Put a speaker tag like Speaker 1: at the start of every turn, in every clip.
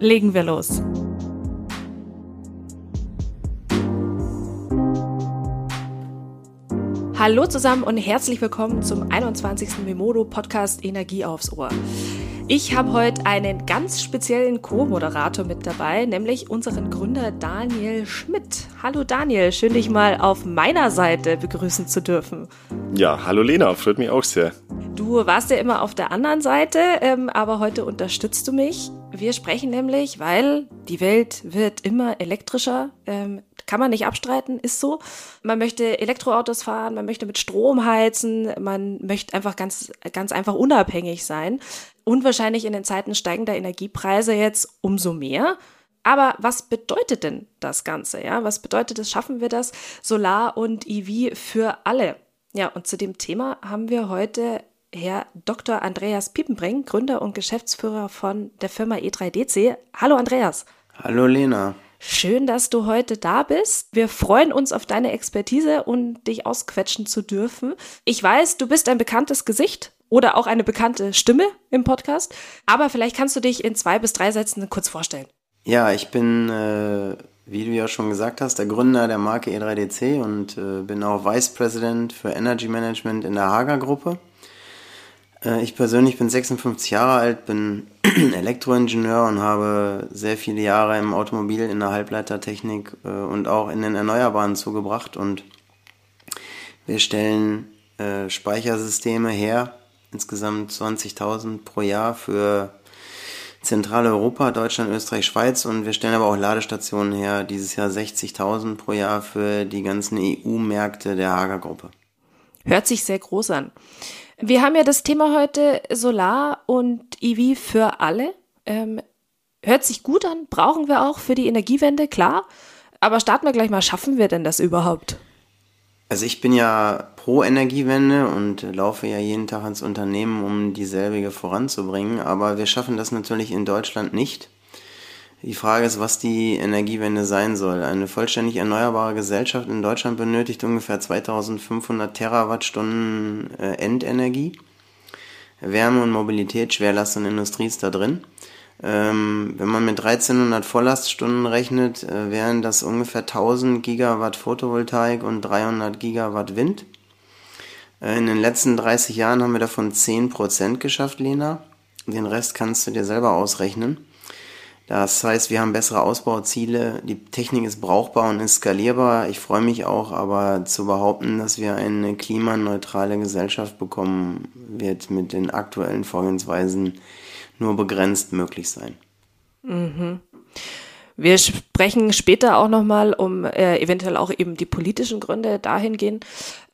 Speaker 1: Legen wir los. Hallo zusammen und herzlich willkommen zum 21. Memodo Podcast Energie aufs Ohr. Ich habe heute einen ganz speziellen Co-Moderator mit dabei, nämlich unseren Gründer Daniel Schmidt. Hallo Daniel, schön dich mal auf meiner Seite begrüßen zu dürfen.
Speaker 2: Ja, hallo Lena, freut mich auch sehr.
Speaker 1: Du warst ja immer auf der anderen Seite, ähm, aber heute unterstützt du mich. Wir sprechen nämlich, weil die Welt wird immer elektrischer, ähm, kann man nicht abstreiten, ist so. Man möchte Elektroautos fahren, man möchte mit Strom heizen, man möchte einfach ganz, ganz einfach unabhängig sein. Und wahrscheinlich in den Zeiten steigender Energiepreise jetzt umso mehr. Aber was bedeutet denn das Ganze? Ja, was bedeutet es? Schaffen wir das? Solar und EV für alle. Ja, und zu dem Thema haben wir heute Herr Dr. Andreas Piepenbrink, Gründer und Geschäftsführer von der Firma E3DC. Hallo Andreas.
Speaker 3: Hallo Lena.
Speaker 1: Schön, dass du heute da bist. Wir freuen uns auf deine Expertise und dich ausquetschen zu dürfen. Ich weiß, du bist ein bekanntes Gesicht oder auch eine bekannte Stimme im Podcast, aber vielleicht kannst du dich in zwei bis drei Sätzen kurz vorstellen.
Speaker 3: Ja, ich bin, äh, wie du ja schon gesagt hast, der Gründer der Marke E3DC und äh, bin auch Vice President für Energy Management in der Hager Gruppe. Äh, ich persönlich bin 56 Jahre alt, bin Elektroingenieur und habe sehr viele Jahre im Automobil in der Halbleitertechnik äh, und auch in den Erneuerbaren zugebracht und wir stellen äh, Speichersysteme her, insgesamt 20.000 pro Jahr für Zentraleuropa, Deutschland, Österreich, Schweiz und wir stellen aber auch Ladestationen her, dieses Jahr 60.000 pro Jahr für die ganzen EU-Märkte der Hager Gruppe.
Speaker 1: Hört sich sehr groß an. Wir haben ja das Thema heute Solar und EV für alle. Ähm, hört sich gut an, brauchen wir auch für die Energiewende, klar. Aber starten wir gleich mal, schaffen wir denn das überhaupt?
Speaker 3: Also ich bin ja pro Energiewende und laufe ja jeden Tag ins Unternehmen, um dieselbige voranzubringen. Aber wir schaffen das natürlich in Deutschland nicht. Die Frage ist, was die Energiewende sein soll. Eine vollständig erneuerbare Gesellschaft in Deutschland benötigt ungefähr 2500 Terawattstunden äh, Endenergie. Wärme und Mobilität, Schwerlast und Industrie ist da drin. Ähm, wenn man mit 1300 Volllaststunden rechnet, äh, wären das ungefähr 1000 Gigawatt Photovoltaik und 300 Gigawatt Wind. Äh, in den letzten 30 Jahren haben wir davon 10% geschafft, Lena. Den Rest kannst du dir selber ausrechnen. Das heißt, wir haben bessere Ausbauziele, die Technik ist brauchbar und ist skalierbar. Ich freue mich auch, aber zu behaupten, dass wir eine klimaneutrale Gesellschaft bekommen, wird mit den aktuellen Vorgehensweisen nur begrenzt möglich sein.
Speaker 1: Mhm. Wir sprechen später auch nochmal um äh, eventuell auch eben die politischen Gründe dahingehend.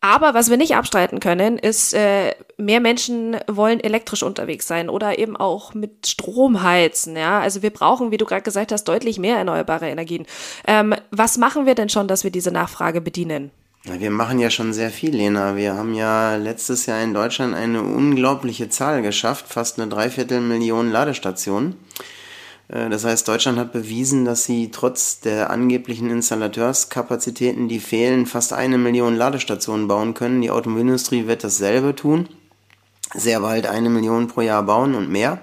Speaker 1: Aber was wir nicht abstreiten können, ist, äh, mehr Menschen wollen elektrisch unterwegs sein oder eben auch mit Strom heizen. Ja, also wir brauchen, wie du gerade gesagt hast, deutlich mehr erneuerbare Energien. Ähm, was machen wir denn schon, dass wir diese Nachfrage bedienen?
Speaker 3: Wir machen ja schon sehr viel, Lena. Wir haben ja letztes Jahr in Deutschland eine unglaubliche Zahl geschafft, fast eine Dreiviertelmillion Ladestationen. Äh, das heißt, Deutschland hat bewiesen, dass sie trotz der angeblichen Installateurskapazitäten, die fehlen, fast eine Million Ladestationen bauen können. Die Automobilindustrie wird dasselbe tun. Sehr bald eine Million pro Jahr bauen und mehr.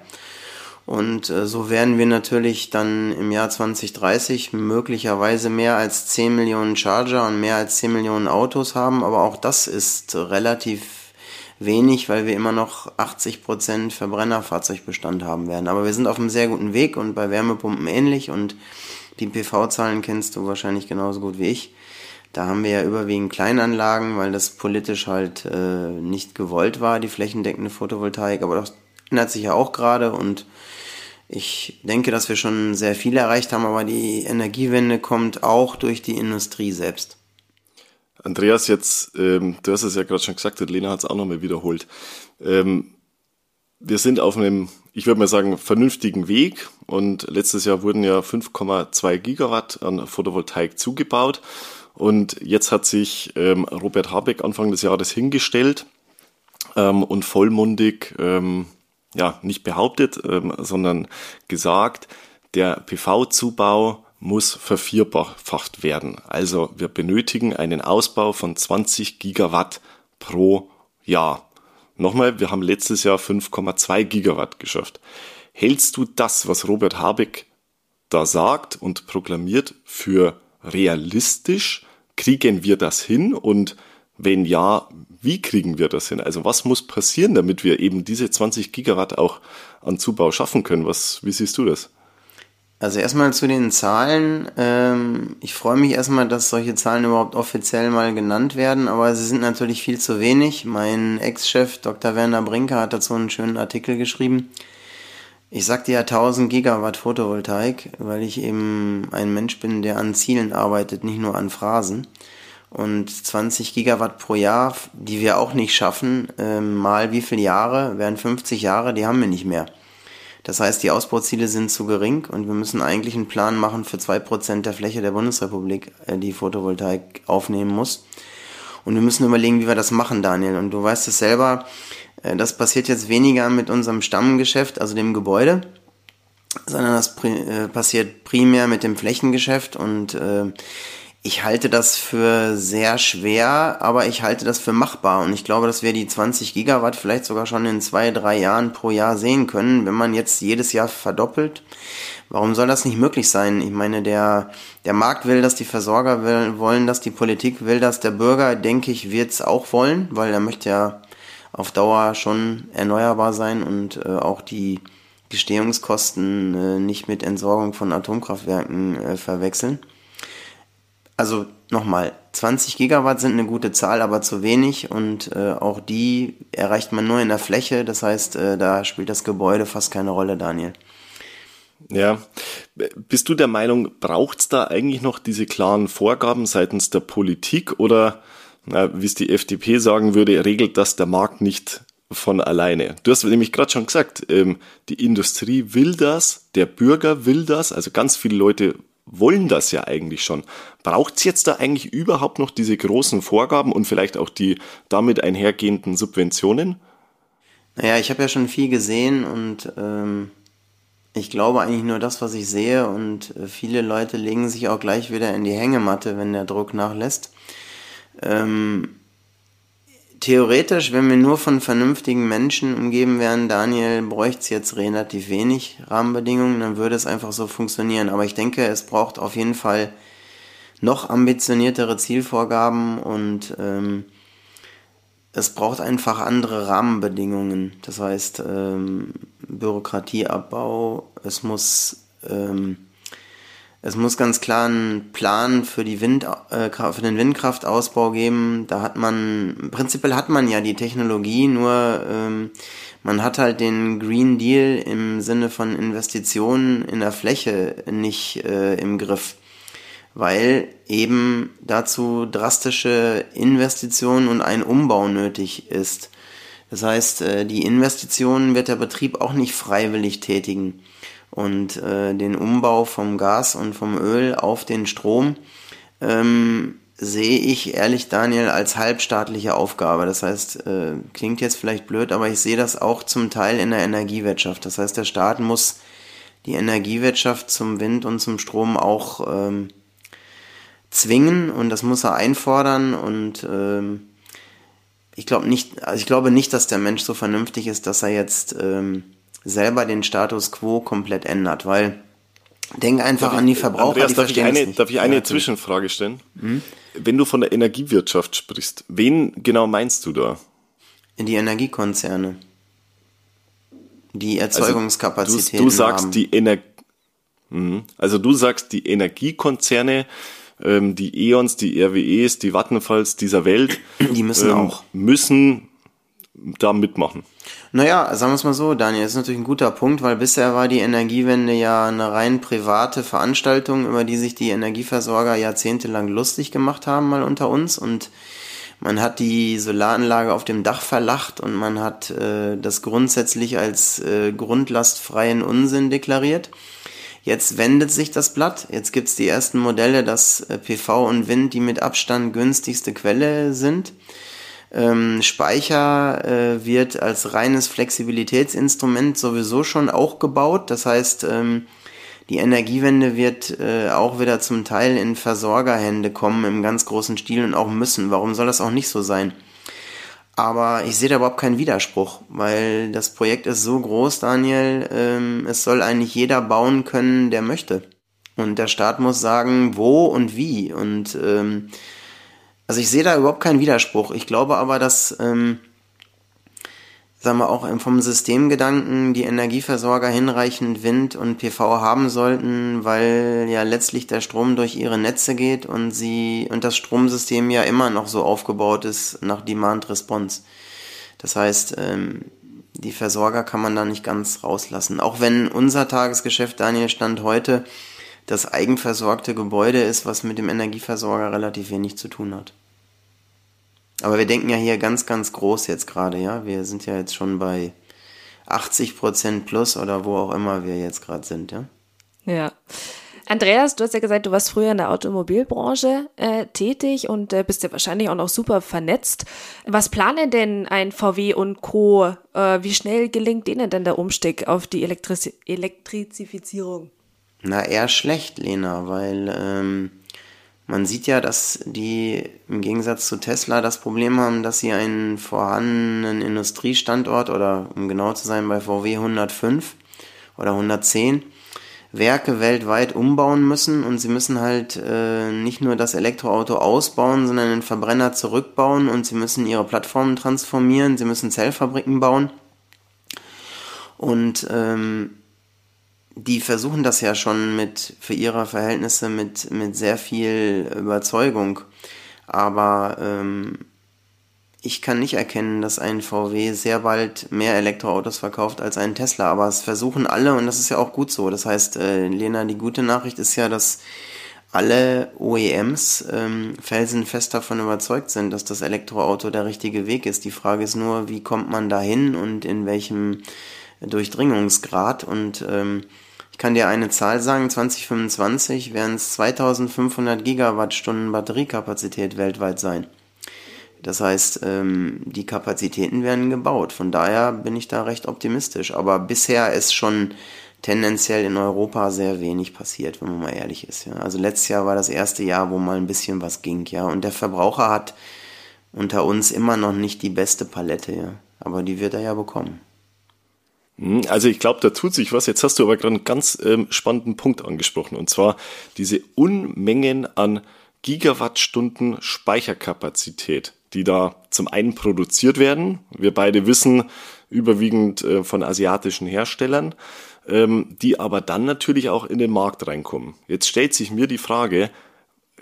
Speaker 3: Und äh, so werden wir natürlich dann im Jahr 2030 möglicherweise mehr als 10 Millionen Charger und mehr als 10 Millionen Autos haben. Aber auch das ist relativ wenig, weil wir immer noch 80 Prozent Verbrennerfahrzeugbestand haben werden. Aber wir sind auf einem sehr guten Weg und bei Wärmepumpen ähnlich und die PV-Zahlen kennst du wahrscheinlich genauso gut wie ich. Da haben wir ja überwiegend Kleinanlagen, weil das politisch halt äh, nicht gewollt war, die flächendeckende Photovoltaik. Aber das ändert sich ja auch gerade und ich denke, dass wir schon sehr viel erreicht haben, aber die Energiewende kommt auch durch die Industrie selbst.
Speaker 2: Andreas, jetzt, ähm, du hast es ja gerade schon gesagt und Lena hat es auch nochmal wiederholt. Ähm, wir sind auf einem, ich würde mal sagen, vernünftigen Weg. Und letztes Jahr wurden ja 5,2 Gigawatt an Photovoltaik zugebaut. Und jetzt hat sich ähm, Robert Habeck Anfang des Jahres hingestellt ähm, und vollmundig, ähm, ja, nicht behauptet, ähm, sondern gesagt, der PV-Zubau muss vervierfacht werden. Also wir benötigen einen Ausbau von 20 Gigawatt pro Jahr. Nochmal, wir haben letztes Jahr 5,2 Gigawatt geschafft. Hältst du das, was Robert Habeck da sagt und proklamiert, für realistisch? Kriegen wir das hin? Und wenn ja, wie kriegen wir das hin? Also was muss passieren, damit wir eben diese 20 Gigawatt auch an Zubau schaffen können? Was, wie siehst du das?
Speaker 3: Also erstmal zu den Zahlen. Ähm, ich freue mich erstmal, dass solche Zahlen überhaupt offiziell mal genannt werden, aber sie sind natürlich viel zu wenig. Mein Ex-Chef Dr. Werner Brinker hat dazu einen schönen Artikel geschrieben. Ich sagte ja 1000 Gigawatt Photovoltaik, weil ich eben ein Mensch bin, der an Zielen arbeitet, nicht nur an Phrasen. Und 20 Gigawatt pro Jahr, die wir auch nicht schaffen, ähm, mal wie viele Jahre, wären 50 Jahre, die haben wir nicht mehr. Das heißt, die Ausbauziele sind zu gering und wir müssen eigentlich einen Plan machen für zwei Prozent der Fläche der Bundesrepublik, äh, die Photovoltaik aufnehmen muss. Und wir müssen überlegen, wie wir das machen, Daniel. Und du weißt es selber, äh, das passiert jetzt weniger mit unserem Stammgeschäft, also dem Gebäude, sondern das äh, passiert primär mit dem Flächengeschäft und ich halte das für sehr schwer, aber ich halte das für machbar. Und ich glaube, dass wir die 20 Gigawatt vielleicht sogar schon in zwei, drei Jahren pro Jahr sehen können, wenn man jetzt jedes Jahr verdoppelt. Warum soll das nicht möglich sein? Ich meine, der, der Markt will das, die Versorger will, wollen das, die Politik will das, der Bürger, denke ich, wird es auch wollen, weil er möchte ja auf Dauer schon erneuerbar sein und äh, auch die Gestehungskosten äh, nicht mit Entsorgung von Atomkraftwerken äh, verwechseln also nochmal, 20 Gigawatt sind eine gute Zahl, aber zu wenig und äh, auch die erreicht man nur in der Fläche. Das heißt, äh, da spielt das Gebäude fast keine Rolle, Daniel.
Speaker 2: Ja, bist du der Meinung, braucht es da eigentlich noch diese klaren Vorgaben seitens der Politik oder, wie es die FDP sagen würde, regelt das der Markt nicht von alleine? Du hast nämlich gerade schon gesagt, ähm, die Industrie will das, der Bürger will das, also ganz viele Leute wollen das ja eigentlich schon. Braucht es jetzt da eigentlich überhaupt noch diese großen Vorgaben und vielleicht auch die damit einhergehenden Subventionen?
Speaker 3: Naja, ich habe ja schon viel gesehen und ähm, ich glaube eigentlich nur das, was ich sehe und äh, viele Leute legen sich auch gleich wieder in die Hängematte, wenn der Druck nachlässt. Ähm, theoretisch, wenn wir nur von vernünftigen Menschen umgeben wären, Daniel, bräuchte es jetzt relativ wenig Rahmenbedingungen, dann würde es einfach so funktionieren. Aber ich denke, es braucht auf jeden Fall noch ambitioniertere Zielvorgaben und ähm, es braucht einfach andere Rahmenbedingungen. Das heißt, ähm, Bürokratieabbau, es muss ähm, es muss ganz klar einen Plan für, die Wind, äh, für den Windkraftausbau geben. Da hat man, prinzipiell hat man ja die Technologie, nur ähm, man hat halt den Green Deal im Sinne von Investitionen in der Fläche nicht äh, im Griff, weil eben dazu drastische Investitionen und ein Umbau nötig ist. Das heißt, äh, die Investitionen wird der Betrieb auch nicht freiwillig tätigen und äh, den Umbau vom Gas und vom Öl auf den Strom ähm, sehe ich ehrlich, Daniel, als halbstaatliche Aufgabe. Das heißt, äh, klingt jetzt vielleicht blöd, aber ich sehe das auch zum Teil in der Energiewirtschaft. Das heißt, der Staat muss die Energiewirtschaft zum Wind und zum Strom auch ähm, zwingen und das muss er einfordern und ähm, ich glaube nicht, also ich glaube nicht, dass der Mensch so vernünftig ist, dass er jetzt ähm, selber den Status quo komplett ändert, weil denk einfach
Speaker 2: darf
Speaker 3: an die Verbraucher.
Speaker 2: Andreas, die darf, ich eine, darf ich eine ja, Zwischenfrage stellen? Hm? Wenn du von der Energiewirtschaft sprichst, wen genau meinst du da?
Speaker 3: Die Energiekonzerne. Die Erzeugungskapazitäten.
Speaker 2: Also du, du sagst haben. die Ener mhm. Also du sagst die Energiekonzerne, ähm, die E.ONs, die RWEs, die Vattenfalls dieser Welt,
Speaker 3: die müssen ähm, auch
Speaker 2: müssen da mitmachen.
Speaker 3: Naja, sagen wir es mal so, Daniel, das ist natürlich ein guter Punkt, weil bisher war die Energiewende ja eine rein private Veranstaltung, über die sich die Energieversorger jahrzehntelang lustig gemacht haben, mal unter uns. Und Man hat die Solaranlage auf dem Dach verlacht und man hat äh, das grundsätzlich als äh, grundlastfreien Unsinn deklariert. Jetzt wendet sich das Blatt. Jetzt gibt's die ersten Modelle, dass äh, PV und Wind die mit Abstand günstigste Quelle sind. Ähm, Speicher äh, wird als reines Flexibilitätsinstrument sowieso schon auch gebaut. Das heißt, ähm, die Energiewende wird äh, auch wieder zum Teil in Versorgerhände kommen im ganz großen Stil und auch müssen. Warum soll das auch nicht so sein? Aber ich sehe da überhaupt keinen Widerspruch, weil das Projekt ist so groß, Daniel, ähm, es soll eigentlich jeder bauen können, der möchte. Und der Staat muss sagen, wo und wie. Und ähm, also ich sehe da überhaupt keinen Widerspruch. Ich glaube aber, dass ähm, sagen wir auch vom Systemgedanken die Energieversorger hinreichend Wind und PV haben sollten, weil ja letztlich der Strom durch ihre Netze geht und sie und das Stromsystem ja immer noch so aufgebaut ist nach Demand Response. Das heißt, ähm, die Versorger kann man da nicht ganz rauslassen. Auch wenn unser Tagesgeschäft, Daniel, Stand heute das eigenversorgte Gebäude ist, was mit dem Energieversorger relativ wenig zu tun hat. Aber wir denken ja hier ganz, ganz groß jetzt gerade, ja. Wir sind ja jetzt schon bei 80 Prozent plus oder wo auch immer wir jetzt gerade sind, ja.
Speaker 1: Ja. Andreas, du hast ja gesagt, du warst früher in der Automobilbranche äh, tätig und äh, bist ja wahrscheinlich auch noch super vernetzt. Was planen denn ein VW und Co? Äh, wie schnell gelingt denen denn der Umstieg auf die Elektriz Elektrizifizierung?
Speaker 3: Na, eher schlecht, Lena, weil ähm, man sieht ja, dass die im Gegensatz zu Tesla das Problem haben, dass sie einen vorhandenen Industriestandort oder um genau zu sein bei VW 105 oder 110 Werke weltweit umbauen müssen und sie müssen halt äh, nicht nur das Elektroauto ausbauen, sondern den Verbrenner zurückbauen und sie müssen ihre Plattformen transformieren, sie müssen Zellfabriken bauen. Und ähm, die versuchen das ja schon mit, für ihre Verhältnisse mit, mit sehr viel Überzeugung. Aber ähm, ich kann nicht erkennen, dass ein VW sehr bald mehr Elektroautos verkauft als ein Tesla. Aber es versuchen alle und das ist ja auch gut so. Das heißt, äh, Lena, die gute Nachricht ist ja, dass alle OEMs ähm, felsenfest davon überzeugt sind, dass das Elektroauto der richtige Weg ist. Die Frage ist nur, wie kommt man dahin und in welchem Durchdringungsgrad und ähm, ich kann dir eine Zahl sagen, 2025 werden es 2500 Gigawattstunden Batteriekapazität weltweit sein. Das heißt, ähm, die Kapazitäten werden gebaut. Von daher bin ich da recht optimistisch. Aber bisher ist schon tendenziell in Europa sehr wenig passiert, wenn man mal ehrlich ist. Ja. Also letztes Jahr war das erste Jahr, wo mal ein bisschen was ging, ja. Und der Verbraucher hat unter uns immer noch nicht die beste Palette, ja. Aber die wird er ja bekommen.
Speaker 2: Hm, also ich glaube, da tut sich was. Jetzt hast du aber gerade einen ganz ähm, spannenden Punkt angesprochen, und zwar diese Unmengen an Gigawattstunden Speicherkapazität, die da zum einen produziert werden. Wir beide wissen, überwiegend äh, von asiatischen Herstellern, ähm, die aber dann natürlich auch in den Markt reinkommen. Jetzt stellt sich mir die Frage,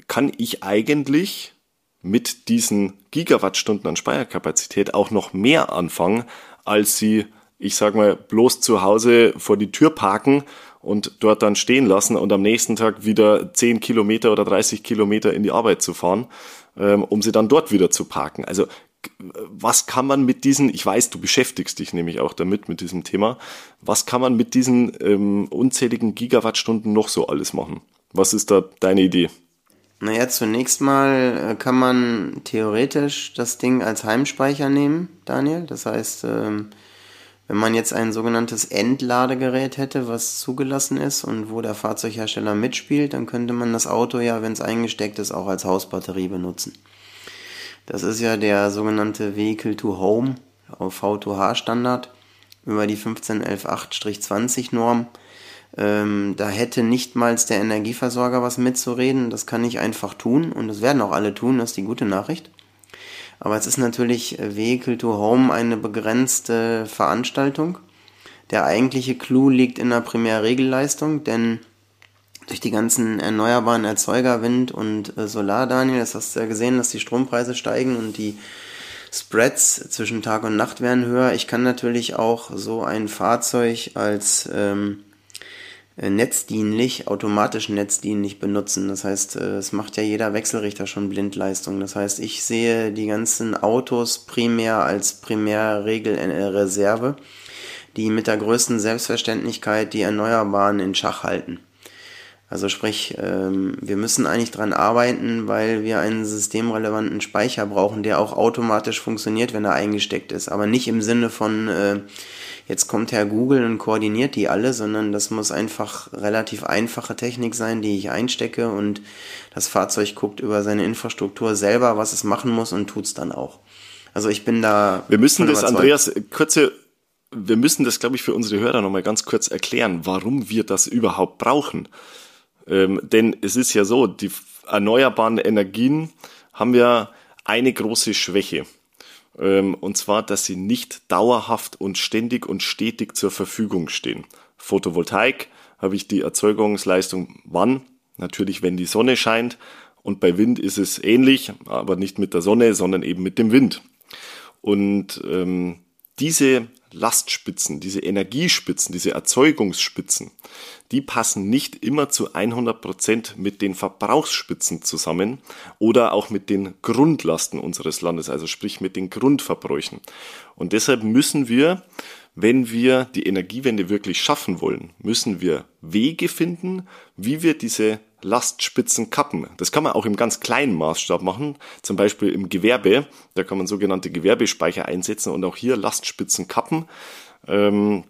Speaker 2: kann ich eigentlich mit diesen Gigawattstunden an Speicherkapazität auch noch mehr anfangen, als sie ich sag mal, bloß zu Hause vor die Tür parken und dort dann stehen lassen und am nächsten Tag wieder 10 Kilometer oder 30 Kilometer in die Arbeit zu fahren, ähm, um sie dann dort wieder zu parken. Also was kann man mit diesen, ich weiß, du beschäftigst dich nämlich auch damit, mit diesem Thema, was kann man mit diesen ähm, unzähligen Gigawattstunden noch so alles machen? Was ist da deine Idee?
Speaker 3: Naja, zunächst mal äh, kann man theoretisch das Ding als Heimspeicher nehmen, Daniel. Das heißt, ähm, wenn man jetzt ein sogenanntes Endladegerät hätte, was zugelassen ist und wo der Fahrzeughersteller mitspielt, dann könnte man das Auto ja, wenn es eingesteckt ist, auch als Hausbatterie benutzen. Das ist ja der sogenannte Vehicle to Home auf V2H Standard über die 15118-20 Norm. Ähm, da hätte nicht mal der Energieversorger was mitzureden. Das kann ich einfach tun und das werden auch alle tun, das ist die gute Nachricht. Aber es ist natürlich äh, Vehicle to Home eine begrenzte Veranstaltung. Der eigentliche Clou liegt in der Primärregelleistung, denn durch die ganzen erneuerbaren Erzeuger, Wind und äh, Solar, Daniel, das hast du ja gesehen, dass die Strompreise steigen und die Spreads zwischen Tag und Nacht werden höher. Ich kann natürlich auch so ein Fahrzeug als ähm, äh, netzdienlich, automatisch netzdienlich benutzen. Das heißt, äh, es macht ja jeder Wechselrichter schon Blindleistung. Das heißt, ich sehe die ganzen Autos primär als Primärregelreserve, die mit der größten Selbstverständlichkeit die Erneuerbaren in Schach halten. Also sprich, ähm, wir müssen eigentlich dran arbeiten, weil wir einen systemrelevanten Speicher brauchen, der auch automatisch funktioniert, wenn er eingesteckt ist. Aber nicht im Sinne von, äh, jetzt kommt Herr Google und koordiniert die alle, sondern das muss einfach relativ einfache Technik sein, die ich einstecke und das Fahrzeug guckt über seine Infrastruktur selber, was es machen muss und tut's dann auch. Also ich bin da.
Speaker 2: Wir müssen das. Andreas, kurze wir müssen das, glaube ich, für unsere Hörer nochmal ganz kurz erklären, warum wir das überhaupt brauchen. Ähm, denn es ist ja so, die erneuerbaren Energien haben ja eine große Schwäche. Ähm, und zwar, dass sie nicht dauerhaft und ständig und stetig zur Verfügung stehen. Photovoltaik habe ich die Erzeugungsleistung wann? Natürlich, wenn die Sonne scheint. Und bei Wind ist es ähnlich, aber nicht mit der Sonne, sondern eben mit dem Wind. Und ähm, diese Lastspitzen, diese Energiespitzen, diese Erzeugungsspitzen, die passen nicht immer zu 100 Prozent mit den Verbrauchsspitzen zusammen oder auch mit den Grundlasten unseres Landes, also sprich mit den Grundverbräuchen. Und deshalb müssen wir, wenn wir die Energiewende wirklich schaffen wollen, müssen wir Wege finden, wie wir diese Lastspitzen kappen. Das kann man auch im ganz kleinen Maßstab machen, zum Beispiel im Gewerbe. Da kann man sogenannte Gewerbespeicher einsetzen und auch hier Lastspitzen kappen. Ähm,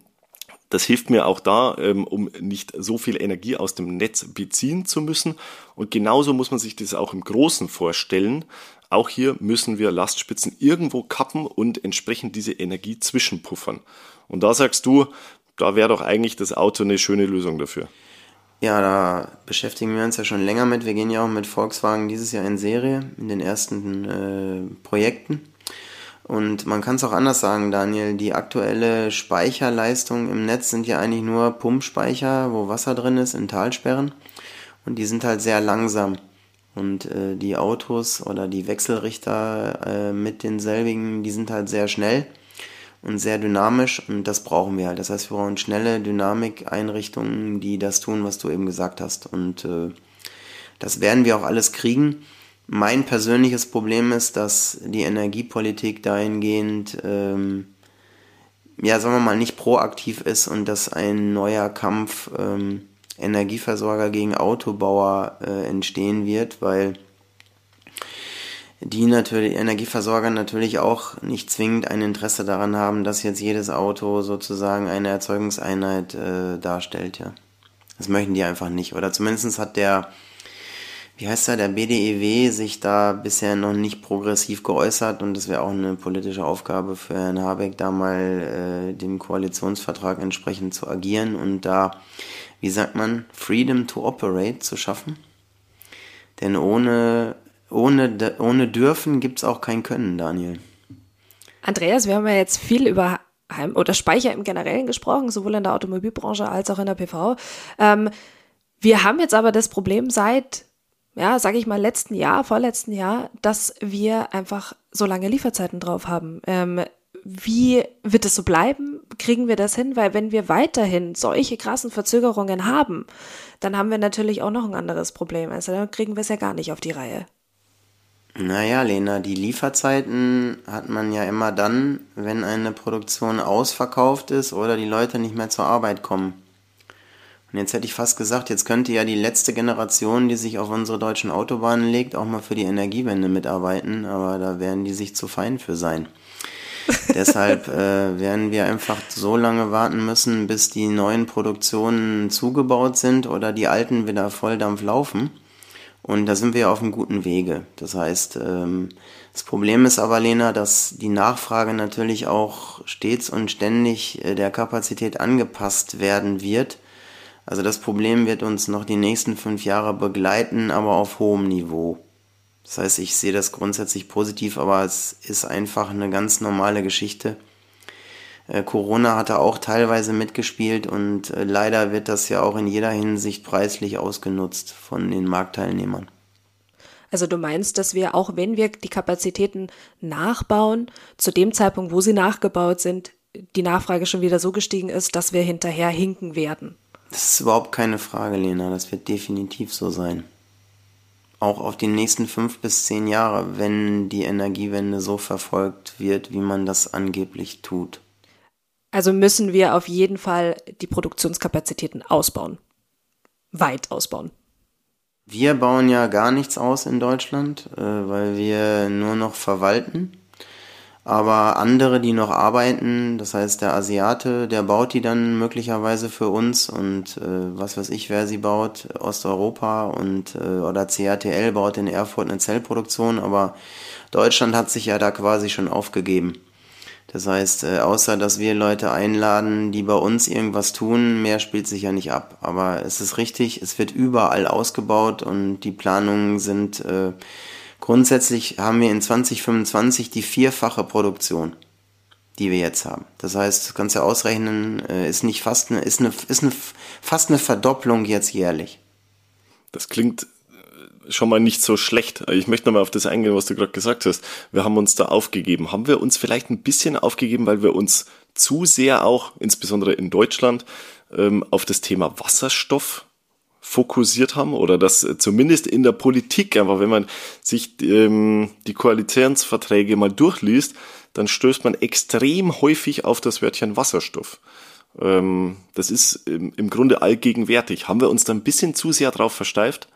Speaker 2: das hilft mir auch da, ähm, um nicht so viel Energie aus dem Netz beziehen zu müssen. Und genauso muss man sich das auch im Großen vorstellen. Auch hier müssen wir Lastspitzen irgendwo kappen und entsprechend diese Energie zwischenpuffern. Und da sagst du, da wäre doch eigentlich das Auto eine schöne Lösung dafür.
Speaker 3: Ja, da beschäftigen wir uns ja schon länger mit. Wir gehen ja auch mit Volkswagen dieses Jahr in Serie, in den ersten äh, Projekten. Und man kann es auch anders sagen, Daniel, die aktuelle Speicherleistung im Netz sind ja eigentlich nur Pumpspeicher, wo Wasser drin ist, in Talsperren. Und die sind halt sehr langsam. Und äh, die Autos oder die Wechselrichter äh, mit denselbigen, die sind halt sehr schnell und sehr dynamisch und das brauchen wir halt. Das heißt, wir brauchen schnelle Dynamikeinrichtungen, die das tun, was du eben gesagt hast. Und äh, das werden wir auch alles kriegen. Mein persönliches Problem ist, dass die Energiepolitik dahingehend, ähm, ja, sagen wir mal, nicht proaktiv ist und dass ein neuer Kampf ähm, Energieversorger gegen Autobauer äh, entstehen wird, weil die natürlich, Energieversorger natürlich auch nicht zwingend ein Interesse daran haben, dass jetzt jedes Auto sozusagen eine Erzeugungseinheit äh, darstellt, ja. Das möchten die einfach nicht. Oder zumindest hat der, wie heißt er, der BDEW sich da bisher noch nicht progressiv geäußert und das wäre auch eine politische Aufgabe für Herrn Habeck, da mal äh, den Koalitionsvertrag entsprechend zu agieren und da, wie sagt man, Freedom to Operate zu schaffen. Denn ohne ohne, ohne dürfen gibt es auch kein Können, Daniel.
Speaker 1: Andreas, wir haben ja jetzt viel über Heim oder Speicher im Generellen gesprochen, sowohl in der Automobilbranche als auch in der PV. Ähm, wir haben jetzt aber das Problem seit, ja, sage ich mal, letzten Jahr, vorletzten Jahr, dass wir einfach so lange Lieferzeiten drauf haben. Ähm, wie wird es so bleiben? Kriegen wir das hin? Weil wenn wir weiterhin solche krassen Verzögerungen haben, dann haben wir natürlich auch noch ein anderes Problem. Also dann kriegen wir es ja gar nicht auf die Reihe.
Speaker 3: Naja, Lena, die Lieferzeiten hat man ja immer dann, wenn eine Produktion ausverkauft ist oder die Leute nicht mehr zur Arbeit kommen. Und jetzt hätte ich fast gesagt, jetzt könnte ja die letzte Generation, die sich auf unsere deutschen Autobahnen legt, auch mal für die Energiewende mitarbeiten, aber da werden die sich zu fein für sein. Deshalb äh, werden wir einfach so lange warten müssen, bis die neuen Produktionen zugebaut sind oder die alten wieder Volldampf laufen. Und da sind wir auf einem guten Wege. Das heißt, ähm, das Problem ist aber, Lena, dass die Nachfrage natürlich auch stets und ständig äh, der Kapazität angepasst werden wird. Also das Problem wird uns noch die nächsten fünf Jahre begleiten, aber auf hohem Niveau. Das heißt, ich sehe das grundsätzlich positiv, aber es ist einfach eine ganz normale Geschichte äh, Corona hat da auch teilweise mitgespielt und äh, leider wird das ja auch in jeder Hinsicht preislich ausgenutzt von den Marktteilnehmern.
Speaker 1: Also du meinst, dass wir auch wenn wir die Kapazitäten nachbauen, zu dem Zeitpunkt, wo sie nachgebaut sind, die Nachfrage schon wieder so gestiegen ist, dass wir hinterher hinken werden.
Speaker 3: Das ist überhaupt keine Frage, Lena. Das wird definitiv so sein. Auch auf die nächsten fünf bis zehn Jahre, wenn die Energiewende so verfolgt wird, wie man das angeblich tut.
Speaker 1: Also müssen wir auf jeden Fall die Produktionskapazitäten ausbauen. Weit ausbauen.
Speaker 3: Wir bauen ja gar nichts aus in Deutschland, äh, weil wir nur noch verwalten. Aber andere, die noch arbeiten, das heißt der Asiate, der baut die dann möglicherweise für uns und äh, was weiß ich, wer sie baut, Osteuropa und äh, oder CATL baut in Erfurt eine Zellproduktion, aber Deutschland hat sich ja da quasi schon aufgegeben. Das heißt, äh, außer dass wir Leute einladen, die bei uns irgendwas tun, mehr spielt sich ja nicht ab. Aber es ist richtig, es wird überall ausgebaut und die Planungen sind äh, Grundsätzlich haben wir in 2025 die vierfache Produktion, die wir jetzt haben. Das heißt, du kannst ja ausrechnen, äh, ist nicht fast eine, ist eine, ist eine, fast eine Verdopplung jetzt jährlich.
Speaker 2: Das klingt schon mal nicht so schlecht. Ich möchte nochmal auf das eingehen, was du gerade gesagt hast. Wir haben uns da aufgegeben. Haben wir uns vielleicht ein bisschen aufgegeben, weil wir uns zu sehr auch, insbesondere in Deutschland, ähm, auf das Thema Wasserstoff fokussiert haben oder das zumindest in der Politik, aber wenn man sich ähm, die Koalitionsverträge mal durchliest, dann stößt man extrem häufig auf das Wörtchen Wasserstoff. Ähm, das ist im Grunde allgegenwärtig. Haben wir uns da ein bisschen zu sehr drauf versteift?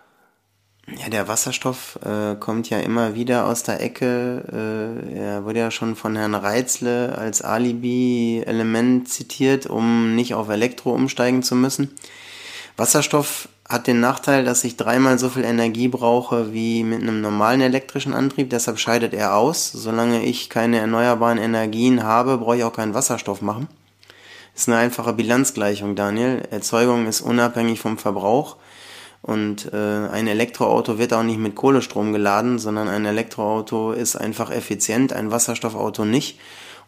Speaker 3: Ja, der Wasserstoff äh, kommt ja immer wieder aus der Ecke. Äh, er wurde ja schon von Herrn Reitzle als Alibi-Element zitiert, um nicht auf Elektro umsteigen zu müssen. Wasserstoff hat den Nachteil, dass ich dreimal so viel Energie brauche wie mit einem normalen elektrischen Antrieb. Deshalb scheidet er aus. Solange ich keine erneuerbaren Energien habe, brauche ich auch keinen Wasserstoff machen. Ist eine einfache Bilanzgleichung, Daniel. Erzeugung ist unabhängig vom Verbrauch. Und äh, ein Elektroauto wird auch nicht mit Kohlestrom geladen, sondern ein Elektroauto ist einfach effizient, ein Wasserstoffauto nicht.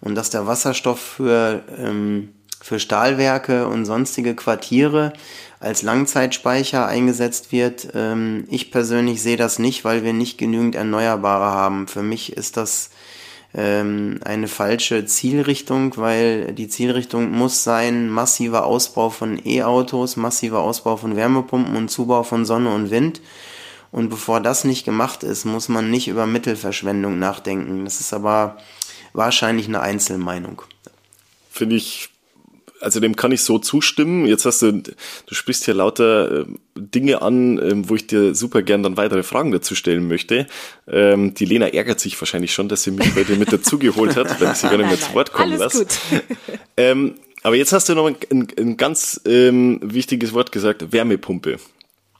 Speaker 3: Und dass der Wasserstoff für, ähm, für Stahlwerke und sonstige Quartiere als Langzeitspeicher eingesetzt wird. Ähm, ich persönlich sehe das nicht, weil wir nicht genügend Erneuerbare haben. Für mich ist das ähm, eine falsche Zielrichtung, weil die Zielrichtung muss sein, massiver Ausbau von E-Autos, massiver Ausbau von Wärmepumpen und Zubau von Sonne und Wind. Und bevor das nicht gemacht ist, muss man nicht über Mittelverschwendung nachdenken. Das ist aber wahrscheinlich eine Einzelmeinung.
Speaker 2: Finde ich also dem kann ich so zustimmen. Jetzt hast du, du sprichst hier lauter äh, Dinge an, äh, wo ich dir super gern dann weitere Fragen dazu stellen möchte. Ähm, die Lena ärgert sich wahrscheinlich schon, dass sie mich heute mit dazugeholt hat, weil ich sie gar nicht mehr zu Wort kommen lasse. ähm, aber jetzt hast du noch ein, ein, ein ganz ähm, wichtiges Wort gesagt, Wärmepumpe.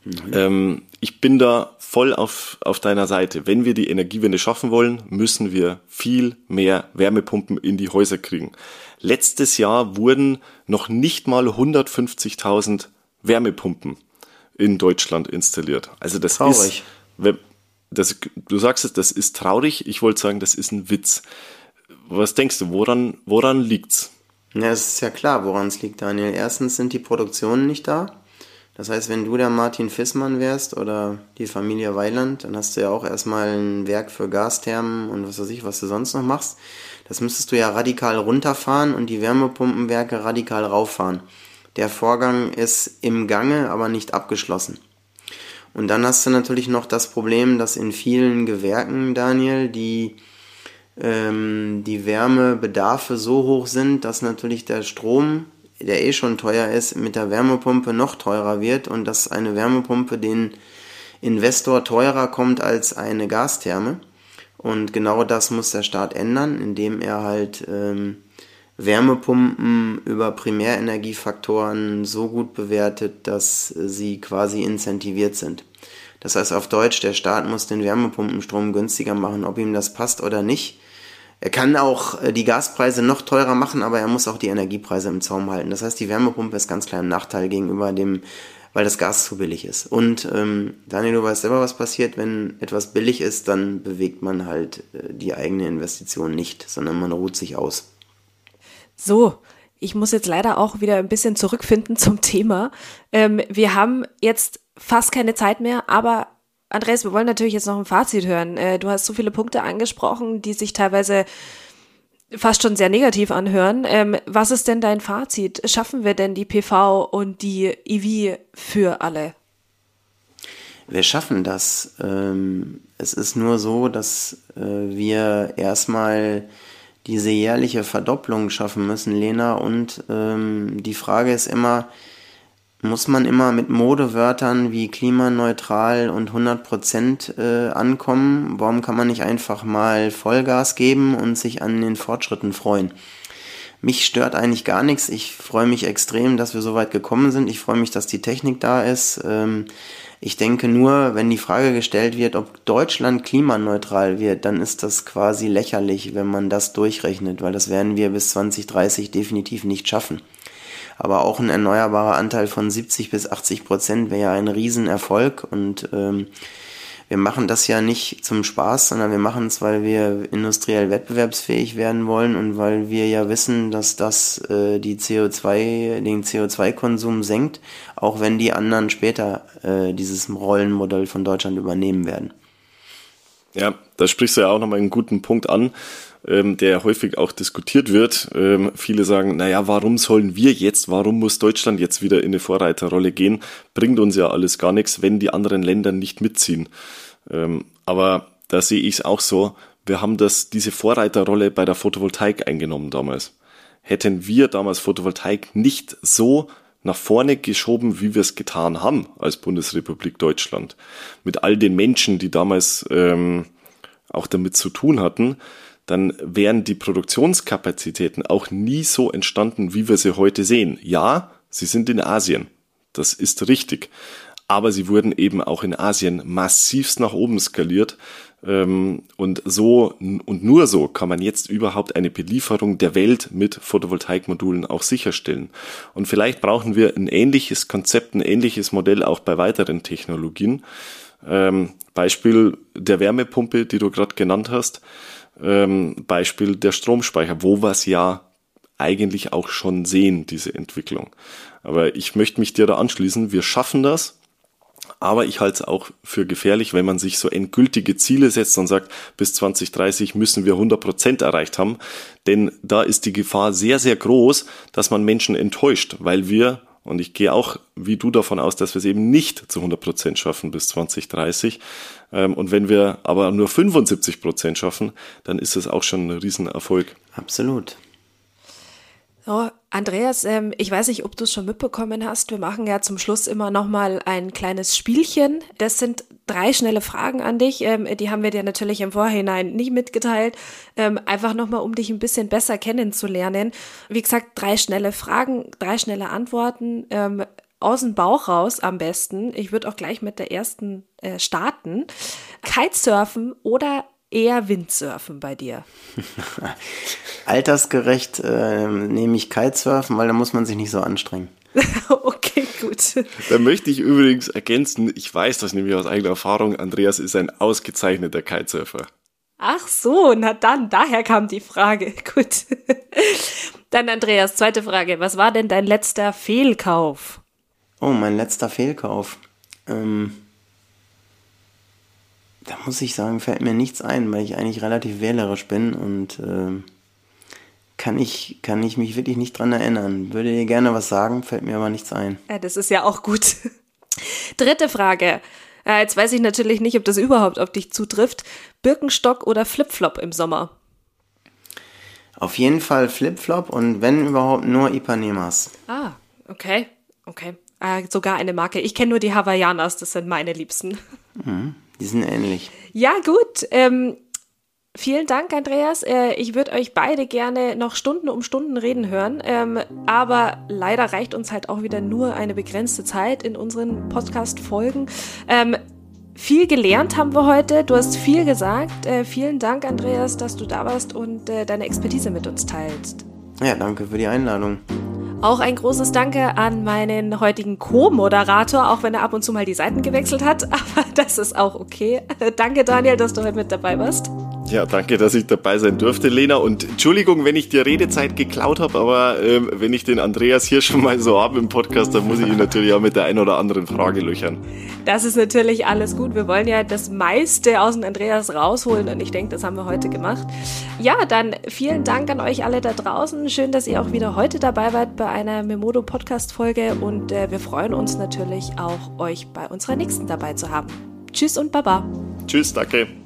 Speaker 2: Mhm. Ähm, ich bin da voll auf, auf deiner Seite. Wenn wir die Energiewende schaffen wollen, müssen wir viel mehr Wärmepumpen in die Häuser kriegen. Letztes Jahr wurden noch nicht mal 150.000 Wärmepumpen in Deutschland installiert. Also das traurig. ist, das, du sagst es, das ist traurig. Ich wollte sagen, das ist ein Witz. Was denkst du, woran, woran liegt's?
Speaker 3: Ja, es ist ja klar, woran es liegt, Daniel. Erstens sind die Produktionen nicht da. Das heißt, wenn du der Martin Fissmann wärst oder die Familie Weiland, dann hast du ja auch erstmal ein Werk für Gasthermen und was weiß ich, was du sonst noch machst. Das müsstest du ja radikal runterfahren und die Wärmepumpenwerke radikal rauffahren. Der Vorgang ist im Gange, aber nicht abgeschlossen. Und dann hast du natürlich noch das Problem, dass in vielen Gewerken, Daniel, die, ähm, die Wärmebedarfe so hoch sind, dass natürlich der Strom, der eh schon teuer ist, mit der Wärmepumpe noch teurer wird und dass eine Wärmepumpe den Investor teurer kommt als eine Gastherme. Und genau das muss der Staat ändern, indem er halt ähm, Wärmepumpen über Primärenergiefaktoren so gut bewertet, dass sie quasi incentiviert sind. Das heißt auf Deutsch, der Staat muss den Wärmepumpenstrom günstiger machen, ob ihm das passt oder nicht. Er kann auch äh, die Gaspreise noch teurer machen, aber er muss auch die Energiepreise im Zaum halten. Das heißt, die Wärmepumpe ist ganz klar ein Nachteil gegenüber dem weil das Gas zu billig ist. Und ähm, Daniel, du weißt selber, was passiert, wenn etwas billig ist, dann bewegt man halt äh, die eigene Investition nicht, sondern man ruht sich aus.
Speaker 1: So, ich muss jetzt leider auch wieder ein bisschen zurückfinden zum Thema. Ähm, wir haben jetzt fast keine Zeit mehr, aber Andreas, wir wollen natürlich jetzt noch ein Fazit hören. Äh, du hast so viele Punkte angesprochen, die sich teilweise fast schon sehr negativ anhören. Ähm, was ist denn dein Fazit? Schaffen wir denn die PV und die EV für alle?
Speaker 3: Wir schaffen das. Ähm, es ist nur so, dass äh, wir erstmal diese jährliche Verdopplung schaffen müssen, Lena. Und ähm, die Frage ist immer, muss man immer mit Modewörtern wie klimaneutral und 100 Prozent äh, ankommen? Warum kann man nicht einfach mal Vollgas geben und sich an den Fortschritten freuen? Mich stört eigentlich gar nichts. Ich freue mich extrem, dass wir so weit gekommen sind. Ich freue mich, dass die Technik da ist. Ähm, ich denke nur, wenn die Frage gestellt wird, ob Deutschland klimaneutral wird, dann ist das quasi lächerlich, wenn man das durchrechnet, weil das werden wir bis 2030 definitiv nicht schaffen. Aber auch ein erneuerbarer Anteil von 70 bis 80 Prozent wäre ja ein Riesenerfolg und ähm, wir machen das ja nicht zum Spaß, sondern wir machen es, weil wir industriell wettbewerbsfähig werden wollen und weil wir ja wissen, dass das äh, die CO2, den CO2-Konsum senkt, auch wenn die anderen später äh, dieses Rollenmodell von Deutschland übernehmen werden.
Speaker 2: Ja, da sprichst du ja auch nochmal einen guten Punkt an, ähm, der häufig auch diskutiert wird. Ähm, viele sagen, naja, warum sollen wir jetzt, warum muss Deutschland jetzt wieder in eine Vorreiterrolle gehen? Bringt uns ja alles gar nichts, wenn die anderen Länder nicht mitziehen. Ähm, aber da sehe ich es auch so, wir haben das, diese Vorreiterrolle bei der Photovoltaik eingenommen damals. Hätten wir damals Photovoltaik nicht so nach vorne geschoben, wie wir es getan haben als Bundesrepublik Deutschland, mit all den Menschen, die damals ähm, auch damit zu tun hatten, dann wären die Produktionskapazitäten auch nie so entstanden, wie wir sie heute sehen. Ja, sie sind in Asien. Das ist richtig. Aber sie wurden eben auch in Asien massivst nach oben skaliert. Ähm, und so und nur so kann man jetzt überhaupt eine Belieferung der Welt mit Photovoltaikmodulen auch sicherstellen. Und vielleicht brauchen wir ein ähnliches Konzept, ein ähnliches Modell auch bei weiteren Technologien. Ähm, Beispiel der Wärmepumpe, die du gerade genannt hast ähm, Beispiel der Stromspeicher, wo wir es ja eigentlich auch schon sehen, diese Entwicklung. Aber ich möchte mich dir da anschließen, wir schaffen das, aber ich halte es auch für gefährlich, wenn man sich so endgültige Ziele setzt und sagt, bis 2030 müssen wir 100 Prozent erreicht haben. Denn da ist die Gefahr sehr, sehr groß, dass man Menschen enttäuscht, weil wir und ich gehe auch wie du davon aus, dass wir es eben nicht zu 100 Prozent schaffen bis 2030. Ähm, und wenn wir aber nur 75 Prozent schaffen, dann ist es auch schon ein Riesenerfolg.
Speaker 3: Absolut.
Speaker 1: Oh, Andreas, ähm, ich weiß nicht, ob du es schon mitbekommen hast. Wir machen ja zum Schluss immer noch mal ein kleines Spielchen. Das sind drei schnelle Fragen an dich. Ähm, die haben wir dir natürlich im Vorhinein nicht mitgeteilt. Ähm, einfach noch mal, um dich ein bisschen besser kennenzulernen. Wie gesagt, drei schnelle Fragen, drei schnelle Antworten. Ähm, aus dem Bauch raus am besten. Ich würde auch gleich mit der ersten äh, starten. Kitesurfen oder eher Windsurfen bei dir?
Speaker 3: Altersgerecht äh, nehme ich Kitesurfen, weil da muss man sich nicht so anstrengen.
Speaker 1: okay, gut.
Speaker 2: Da möchte ich übrigens ergänzen, ich weiß das nämlich aus eigener Erfahrung, Andreas ist ein ausgezeichneter Kitesurfer.
Speaker 1: Ach so, na dann, daher kam die Frage. Gut. Dann Andreas, zweite Frage. Was war denn dein letzter Fehlkauf?
Speaker 3: Oh, mein letzter Fehlkauf. Ähm, da muss ich sagen, fällt mir nichts ein, weil ich eigentlich relativ wählerisch bin und äh, kann, ich, kann ich mich wirklich nicht dran erinnern. Würde dir gerne was sagen, fällt mir aber nichts ein.
Speaker 1: Ja, das ist ja auch gut. Dritte Frage. Ja, jetzt weiß ich natürlich nicht, ob das überhaupt auf dich zutrifft. Birkenstock oder Flipflop im Sommer?
Speaker 3: Auf jeden Fall Flipflop und wenn überhaupt nur Ipanemas.
Speaker 1: Ah, okay, okay. Äh, sogar eine Marke. Ich kenne nur die Hawaiianas, das sind meine Liebsten.
Speaker 3: Mhm. Die sind ähnlich.
Speaker 1: Ja, gut. Ähm, vielen Dank, Andreas. Äh, ich würde euch beide gerne noch Stunden um Stunden reden hören. Ähm, aber leider reicht uns halt auch wieder nur eine begrenzte Zeit in unseren Podcast-Folgen. Ähm, viel gelernt haben wir heute. Du hast viel gesagt. Äh, vielen Dank, Andreas, dass du da warst und äh, deine Expertise mit uns teilst.
Speaker 3: Ja, danke für die Einladung.
Speaker 1: Auch ein großes Danke an meinen heutigen Co-Moderator, auch wenn er ab und zu mal die Seiten gewechselt hat, aber das ist auch okay. Danke, Daniel, dass du heute mit dabei warst.
Speaker 2: Ja, danke, dass ich dabei sein durfte, Lena. Und Entschuldigung, wenn ich dir Redezeit geklaut habe, aber ähm, wenn ich den Andreas hier schon mal so habe im Podcast, dann muss ich ihn natürlich auch mit der einen oder anderen Frage löchern.
Speaker 1: Das ist natürlich alles gut. Wir wollen ja das meiste aus dem Andreas rausholen und ich denke, das haben wir heute gemacht. Ja, dann vielen Dank an euch alle da draußen. Schön, dass ihr auch wieder heute dabei wart bei einer Memodo Podcast Folge und äh, wir freuen uns natürlich auch, euch bei unserer nächsten dabei zu haben. Tschüss und Baba.
Speaker 2: Tschüss, danke.